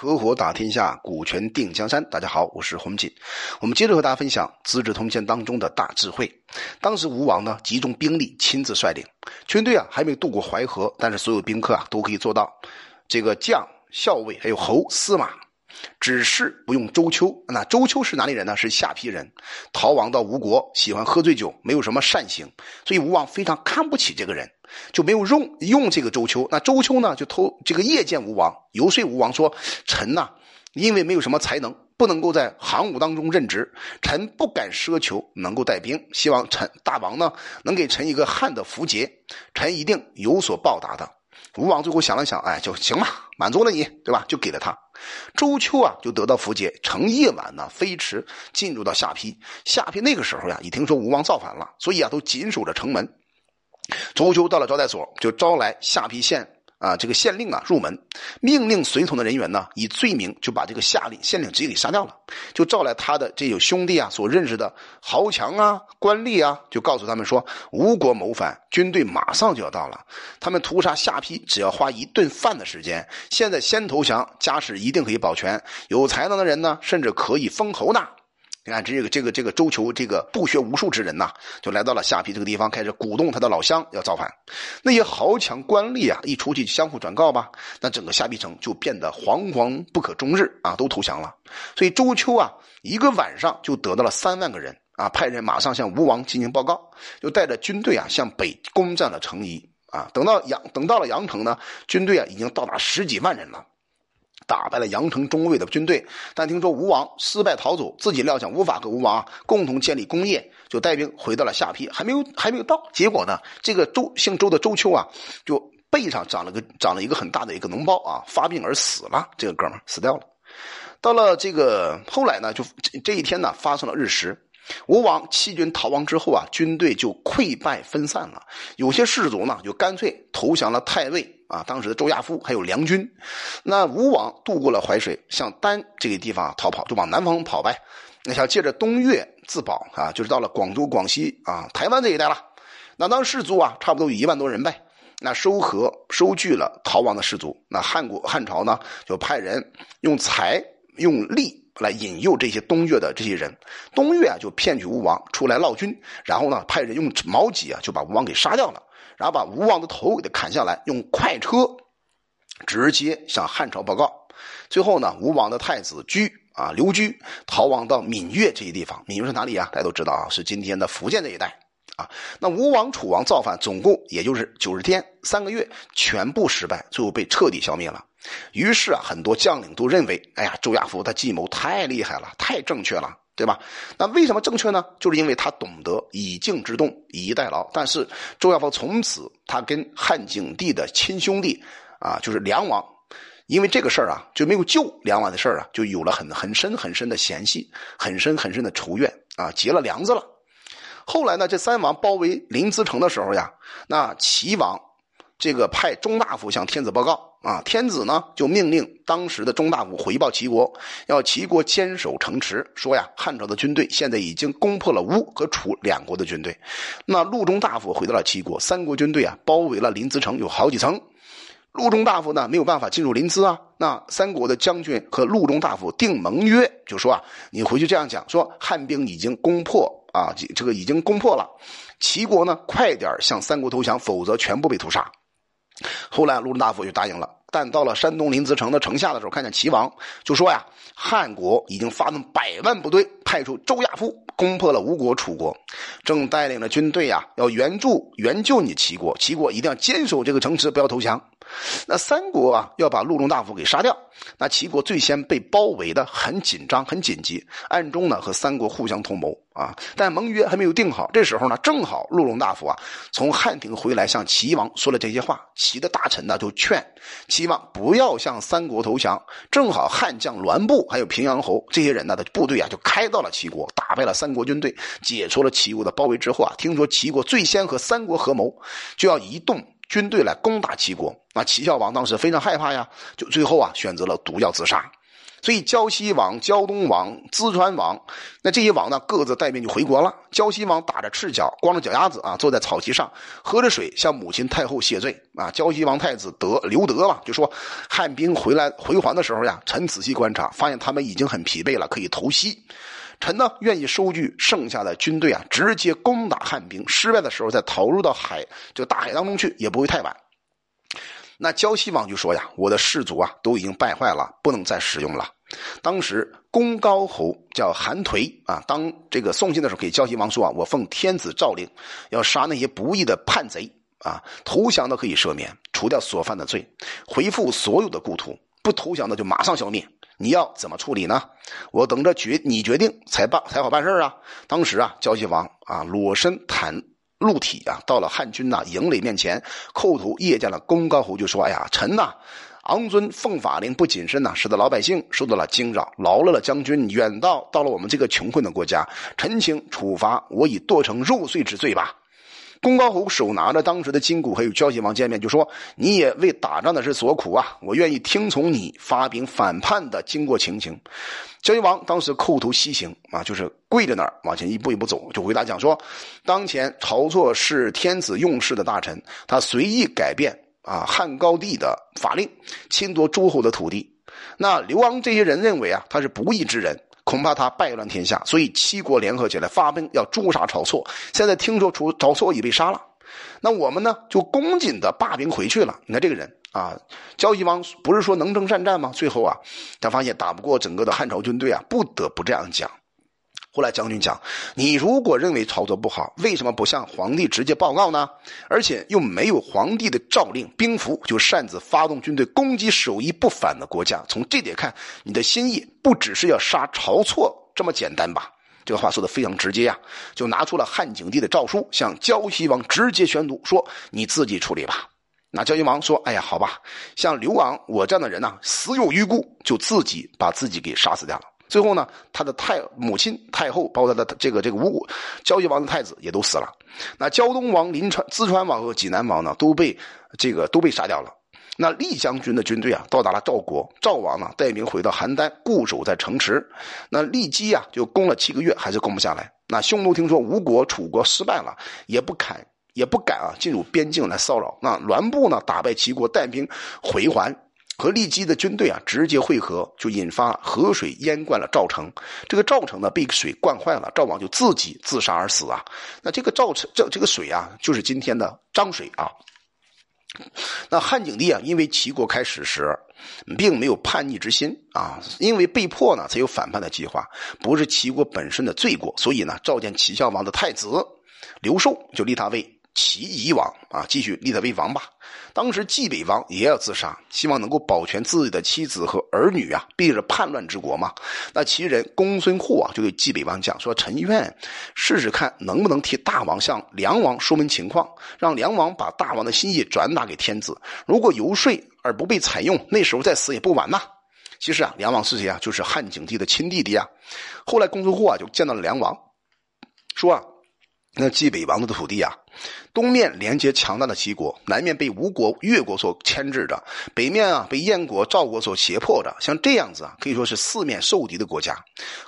合伙打天下，股权定江山。大家好，我是洪锦。我们接着和大家分享《资治通鉴》当中的大智慧。当时吴王呢，集中兵力，亲自率领军队啊，还没有渡过淮河，但是所有宾客啊，都可以做到这个将、校尉还有侯、司马。只是不用周丘，那周丘是哪里人呢？是下邳人，逃亡到吴国，喜欢喝醉酒，没有什么善行，所以吴王非常看不起这个人，就没有用用这个周丘。那周丘呢，就偷这个夜见吴王，游说吴王说：“臣呐，因为没有什么才能，不能够在行伍当中任职，臣不敢奢求能够带兵，希望臣大王呢能给臣一个汉的符节，臣一定有所报答的。”吴王最后想了想，哎，就行吧，满足了你，对吧？就给了他。周丘啊，就得到符节，乘夜晚呢飞驰进入到下邳。下邳那个时候呀，已听说吴王造反了，所以啊，都紧守着城门。周丘到了招待所，就招来下邳县。啊，这个县令啊，入门，命令随从的人员呢，以罪名就把这个下令县令直接给杀掉了，就召来他的这有兄弟啊，所认识的豪强啊、官吏啊，就告诉他们说，吴国谋反，军队马上就要到了，他们屠杀下邳只要花一顿饭的时间，现在先投降，家世一定可以保全，有才能的人呢，甚至可以封侯呢。你看，这个这个这个周求这个不学无术之人呐，就来到了下邳这个地方，开始鼓动他的老乡要造反。那些豪强官吏啊，一出去相互转告吧，那整个下邳城就变得惶惶不可终日啊，都投降了。所以周丘啊，一个晚上就得到了三万个人啊，派人马上向吴王进行报告，就带着军队啊向北攻占了城邑啊。等到阳等到了阳城呢，军队啊已经到达十几万人了。打败了阳城中卫的军队，但听说吴王失败逃走，自己料想无法和吴王共同建立功业，就带兵回到了下邳，还没有还没有到。结果呢，这个周姓周的周丘啊，就背上长了个长了一个很大的一个脓包啊，发病而死了。这个哥们死掉了。到了这个后来呢，就这一天呢，发生了日食。吴王弃军逃亡之后啊，军队就溃败分散了。有些士族呢，就干脆投降了太尉啊，当时的周亚夫还有梁军。那吴王渡过了淮水，向丹这个地方逃跑，就往南方跑呗。那想借着东越自保啊，就是到了广州、广西啊、台湾这一带了。那当士族啊，差不多有一万多人呗。那收合收据了逃亡的士族，那汉国汉朝呢，就派人用财用力。来引诱这些东越的这些人，东越啊就骗取吴王出来闹军，然后呢派人用矛戟啊就把吴王给杀掉了，然后把吴王的头给他砍下来，用快车直接向汉朝报告。最后呢，吴王的太子居啊刘居逃亡到闽越这些地方，闽越是哪里啊？大家都知道啊，是今天的福建这一带啊。那吴王、楚王造反，总共也就是九十天，三个月全部失败，最后被彻底消灭了。于是啊，很多将领都认为，哎呀，周亚夫他计谋太厉害了，太正确了，对吧？那为什么正确呢？就是因为他懂得以静制动，以逸待劳。但是周亚夫从此他跟汉景帝的亲兄弟啊，就是梁王，因为这个事儿啊，就没有救梁王的事儿啊，就有了很很深很深的嫌隙，很深很深的仇怨啊，结了梁子了。后来呢，这三王包围临淄城的时候呀，那齐王这个派中大夫向天子报告。啊，天子呢就命令当时的中大夫回报齐国，要齐国坚守城池，说呀，汉朝的军队现在已经攻破了吴和楚两国的军队。那陆中大夫回到了齐国，三国军队啊包围了临淄城，有好几层。陆中大夫呢没有办法进入临淄啊。那三国的将军和陆中大夫定盟约，就说啊，你回去这样讲，说汉兵已经攻破啊，这个已经攻破了，齐国呢快点向三国投降，否则全部被屠杀。后来，陆中大夫就答应了。但到了山东临淄城的城下的时候，看见齐王，就说呀：“汉国已经发动百万部队，派出周亚夫攻破了吴国、楚国，正带领着军队呀，要援助援救你齐国。齐国一定要坚守这个城池，不要投降。”那三国啊，要把陆中大夫给杀掉。那齐国最先被包围的很紧张、很紧急，暗中呢和三国互相同谋啊。但盟约还没有定好，这时候呢，正好陆中大夫啊从汉庭回来，向齐王说了这些话。齐的大臣呢就劝齐王不要向三国投降。正好汉将栾布还有平阳侯这些人呢的部队啊就开到了齐国，打败了三国军队，解除了齐国的包围之后啊，听说齐国最先和三国合谋，就要移动。军队来攻打齐国，那齐孝王当时非常害怕呀，就最后啊选择了毒药自杀。所以胶西王、胶东王、淄川王，那这些王呢，各自带兵就回国了。胶西王打着赤脚，光着脚丫子啊，坐在草席上，喝着水，向母亲太后谢罪啊。胶西王太子德刘德嘛，就说汉兵回来回还的时候呀，臣仔细观察，发现他们已经很疲惫了，可以投西。臣呢，愿意收据剩下的军队啊，直接攻打汉兵，失败的时候再投入到海这个大海当中去，也不会太晚。那胶西王就说呀：“我的士卒啊，都已经败坏了，不能再使用了。”当时公高侯叫韩颓啊，当这个送信的时候，给胶西王说啊：“我奉天子诏令，要杀那些不义的叛贼啊，投降的可以赦免，除掉所犯的罪，回复所有的故土；不投降的就马上消灭。你要怎么处理呢？我等着决你决定才办才好办事啊。”当时啊，胶西王啊，裸身袒。陆体啊，到了汉军呐营垒面前，叩头谒见了公高侯，就说：“哎呀，臣呐，昂尊奉法令不谨慎呐，使得老百姓受到了惊扰，劳累了将军远道到了我们这个穷困的国家，臣请处罚我以剁成肉碎之罪吧。”公高侯手拿着当时的金鼓，还有胶西王见面，就说：“你也为打仗的事所苦啊，我愿意听从你发兵反叛的经过情形。”胶西王当时叩头西行啊，就是跪在那儿往前一步一步走，就回答讲说：“当前晁错是天子用事的大臣，他随意改变啊汉高帝的法令，侵夺诸侯的土地。那刘昂这些人认为啊，他是不义之人。”恐怕他败乱天下，所以七国联合起来发兵要诛杀晁错。现在听说楚晁错已被杀了，那我们呢就恭谨的罢兵回去了。你看这个人啊，胶西王不是说能征善战吗？最后啊，他发现打不过整个的汉朝军队啊，不得不这样讲。后来将军讲：“你如果认为操作不好，为什么不向皇帝直接报告呢？而且又没有皇帝的诏令，兵符就擅自发动军队攻击守一不反的国家。从这点看，你的心意不只是要杀晁错这么简单吧？”这个话说的非常直接呀，就拿出了汉景帝的诏书，向胶西王直接宣读说：“你自己处理吧。”那胶西王说：“哎呀，好吧，像刘昂我这样的人呢，死有余辜，就自己把自己给杀死掉了。”最后呢，他的太母亲太后，包括他的这个这个五胶西王的太子也都死了。那胶东王、临川、淄川王和济南王呢，都被这个都被杀掉了。那厉将军的军队啊，到达了赵国，赵王呢带兵回到邯郸，固守在城池。那骊姬啊，就攻了七个月，还是攻不下来。那匈奴听说吴国、楚国失败了，也不敢也不敢啊进入边境来骚扰。那栾布呢，打败齐国，带兵回还。和骊姬的军队啊直接汇合，就引发河水淹灌了赵城。这个赵城呢被水灌坏了，赵王就自己自杀而死啊。那这个赵城这这个水啊，就是今天的漳水啊。那汉景帝啊，因为齐国开始时并没有叛逆之心啊，因为被迫呢才有反叛的计划，不是齐国本身的罪过，所以呢召见齐孝王的太子刘寿，就立他为。齐夷王啊，继续立他为王吧。当时冀北王也要自杀，希望能够保全自己的妻子和儿女啊，避着叛乱之国嘛。那齐人公孙护啊，就对冀北王讲说：“臣愿试试看，能不能替大王向梁王说明情况，让梁王把大王的心意转达给天子。如果游说而不被采用，那时候再死也不晚呐。”其实啊，梁王是谁啊？就是汉景帝的亲弟弟啊。后来公孙护啊，就见到了梁王，说啊。那冀北王的土地啊，东面连接强大的齐国，南面被吴国、越国所牵制着，北面啊被燕国、赵国所胁迫着。像这样子啊，可以说是四面受敌的国家，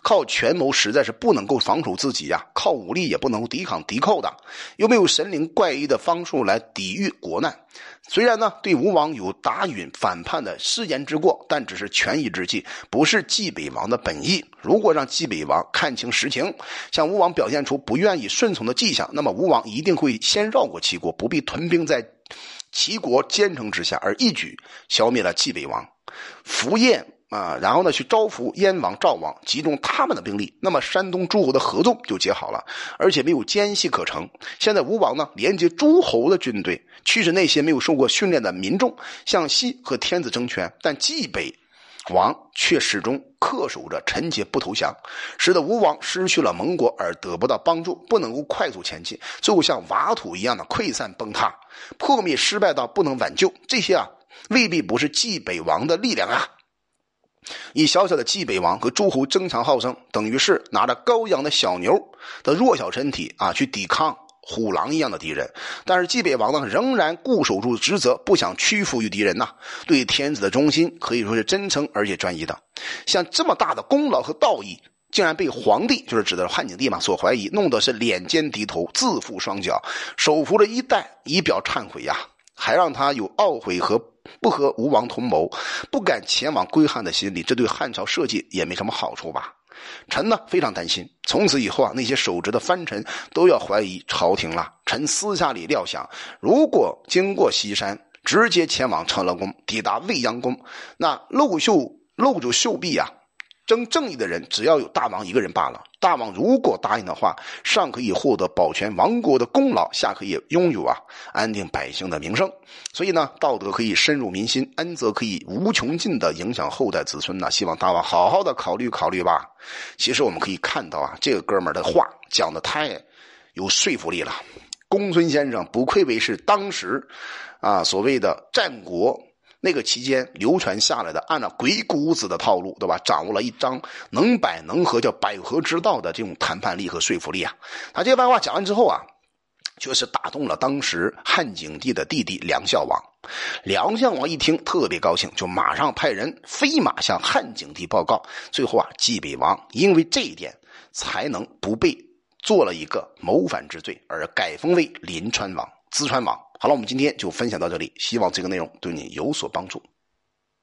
靠权谋实在是不能够防守自己呀，靠武力也不能抵抗敌寇的，又没有神灵怪异的方术来抵御国难。虽然呢，对吴王有打允反叛的失言之过，但只是权宜之计，不是冀北王的本意。如果让冀北王看清实情，向吴王表现出不愿意顺从的迹象，那么吴王一定会先绕过齐国，不必屯兵在齐国坚城之下，而一举消灭了冀北王。符燕。啊，然后呢，去招抚燕王、赵王，集中他们的兵力，那么山东诸侯的合纵就结好了，而且没有间隙可乘。现在吴王呢，连接诸侯的军队，驱使那些没有受过训练的民众向西和天子争权，但冀北王却始终恪守着臣节不投降，使得吴王失去了盟国而得不到帮助，不能够快速前进，最后像瓦土一样的溃散崩塌，破灭失败到不能挽救。这些啊，未必不是冀北王的力量啊。以小小的冀北王和诸侯争强好胜，等于是拿着羔羊的小牛的弱小身体啊，去抵抗虎狼一样的敌人。但是济北王呢，仍然固守住职责，不想屈服于敌人呐。对天子的忠心可以说是真诚而且专一的。像这么大的功劳和道义，竟然被皇帝，就是指的汉景帝嘛，所怀疑，弄得是脸尖低头，自负双脚，手扶着衣带，以表忏悔呀。还让他有懊悔和不和吴王同谋，不敢前往归汉的心理，这对汉朝社稷也没什么好处吧？臣呢非常担心，从此以后啊，那些守职的藩臣都要怀疑朝廷了。臣私下里料想，如果经过西山，直接前往长乐宫，抵达未央宫，那露袖露着袖臂啊。争正义的人，只要有大王一个人罢了。大王如果答应的话，上可以获得保全王国的功劳，下可以拥有啊安定百姓的名声。所以呢，道德可以深入民心，恩泽可以无穷尽的影响后代子孙呢。希望大王好好的考虑考虑吧。其实我们可以看到啊，这个哥们的话讲的太有说服力了。公孙先生不愧为是当时啊所谓的战国。那个期间流传下来的，按照鬼谷子的套路，对吧？掌握了一张能百能和，叫百合之道的这种谈判力和说服力啊。他这番话讲完之后啊，确实打动了当时汉景帝的弟弟梁孝王。梁孝王一听特别高兴，就马上派人飞马向汉景帝报告。最后啊，济北王因为这一点，才能不被做了一个谋反之罪，而改封为临川王、淄川王。好了，我们今天就分享到这里，希望这个内容对你有所帮助。